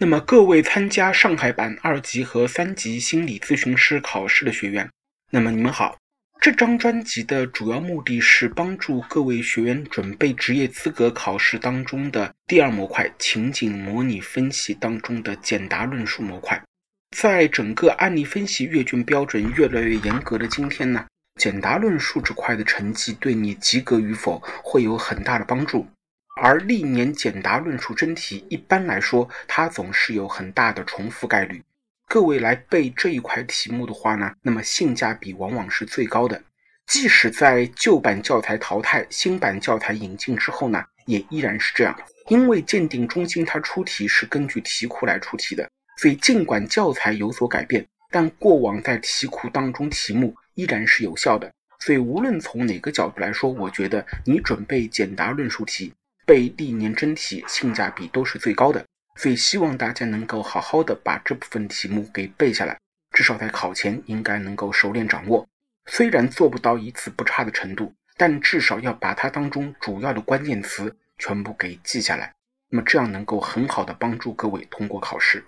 那么各位参加上海版二级和三级心理咨询师考试的学员，那么你们好。这张专辑的主要目的是帮助各位学员准备职业资格考试当中的第二模块情景模拟分析当中的简答论述模块。在整个案例分析阅卷标准越来越严格的今天呢，简答论述这块的成绩对你及格与否会有很大的帮助。而历年简答论述真题一般来说，它总是有很大的重复概率。各位来背这一块题目的话呢，那么性价比往往是最高的。即使在旧版教材淘汰、新版教材引进之后呢，也依然是这样。因为鉴定中心它出题是根据题库来出题的，所以尽管教材有所改变，但过往在题库当中题目依然是有效的。所以无论从哪个角度来说，我觉得你准备简答论述题。背历年真题性价比都是最高的，所以希望大家能够好好的把这部分题目给背下来，至少在考前应该能够熟练掌握。虽然做不到一字不差的程度，但至少要把它当中主要的关键词全部给记下来。那么这样能够很好的帮助各位通过考试。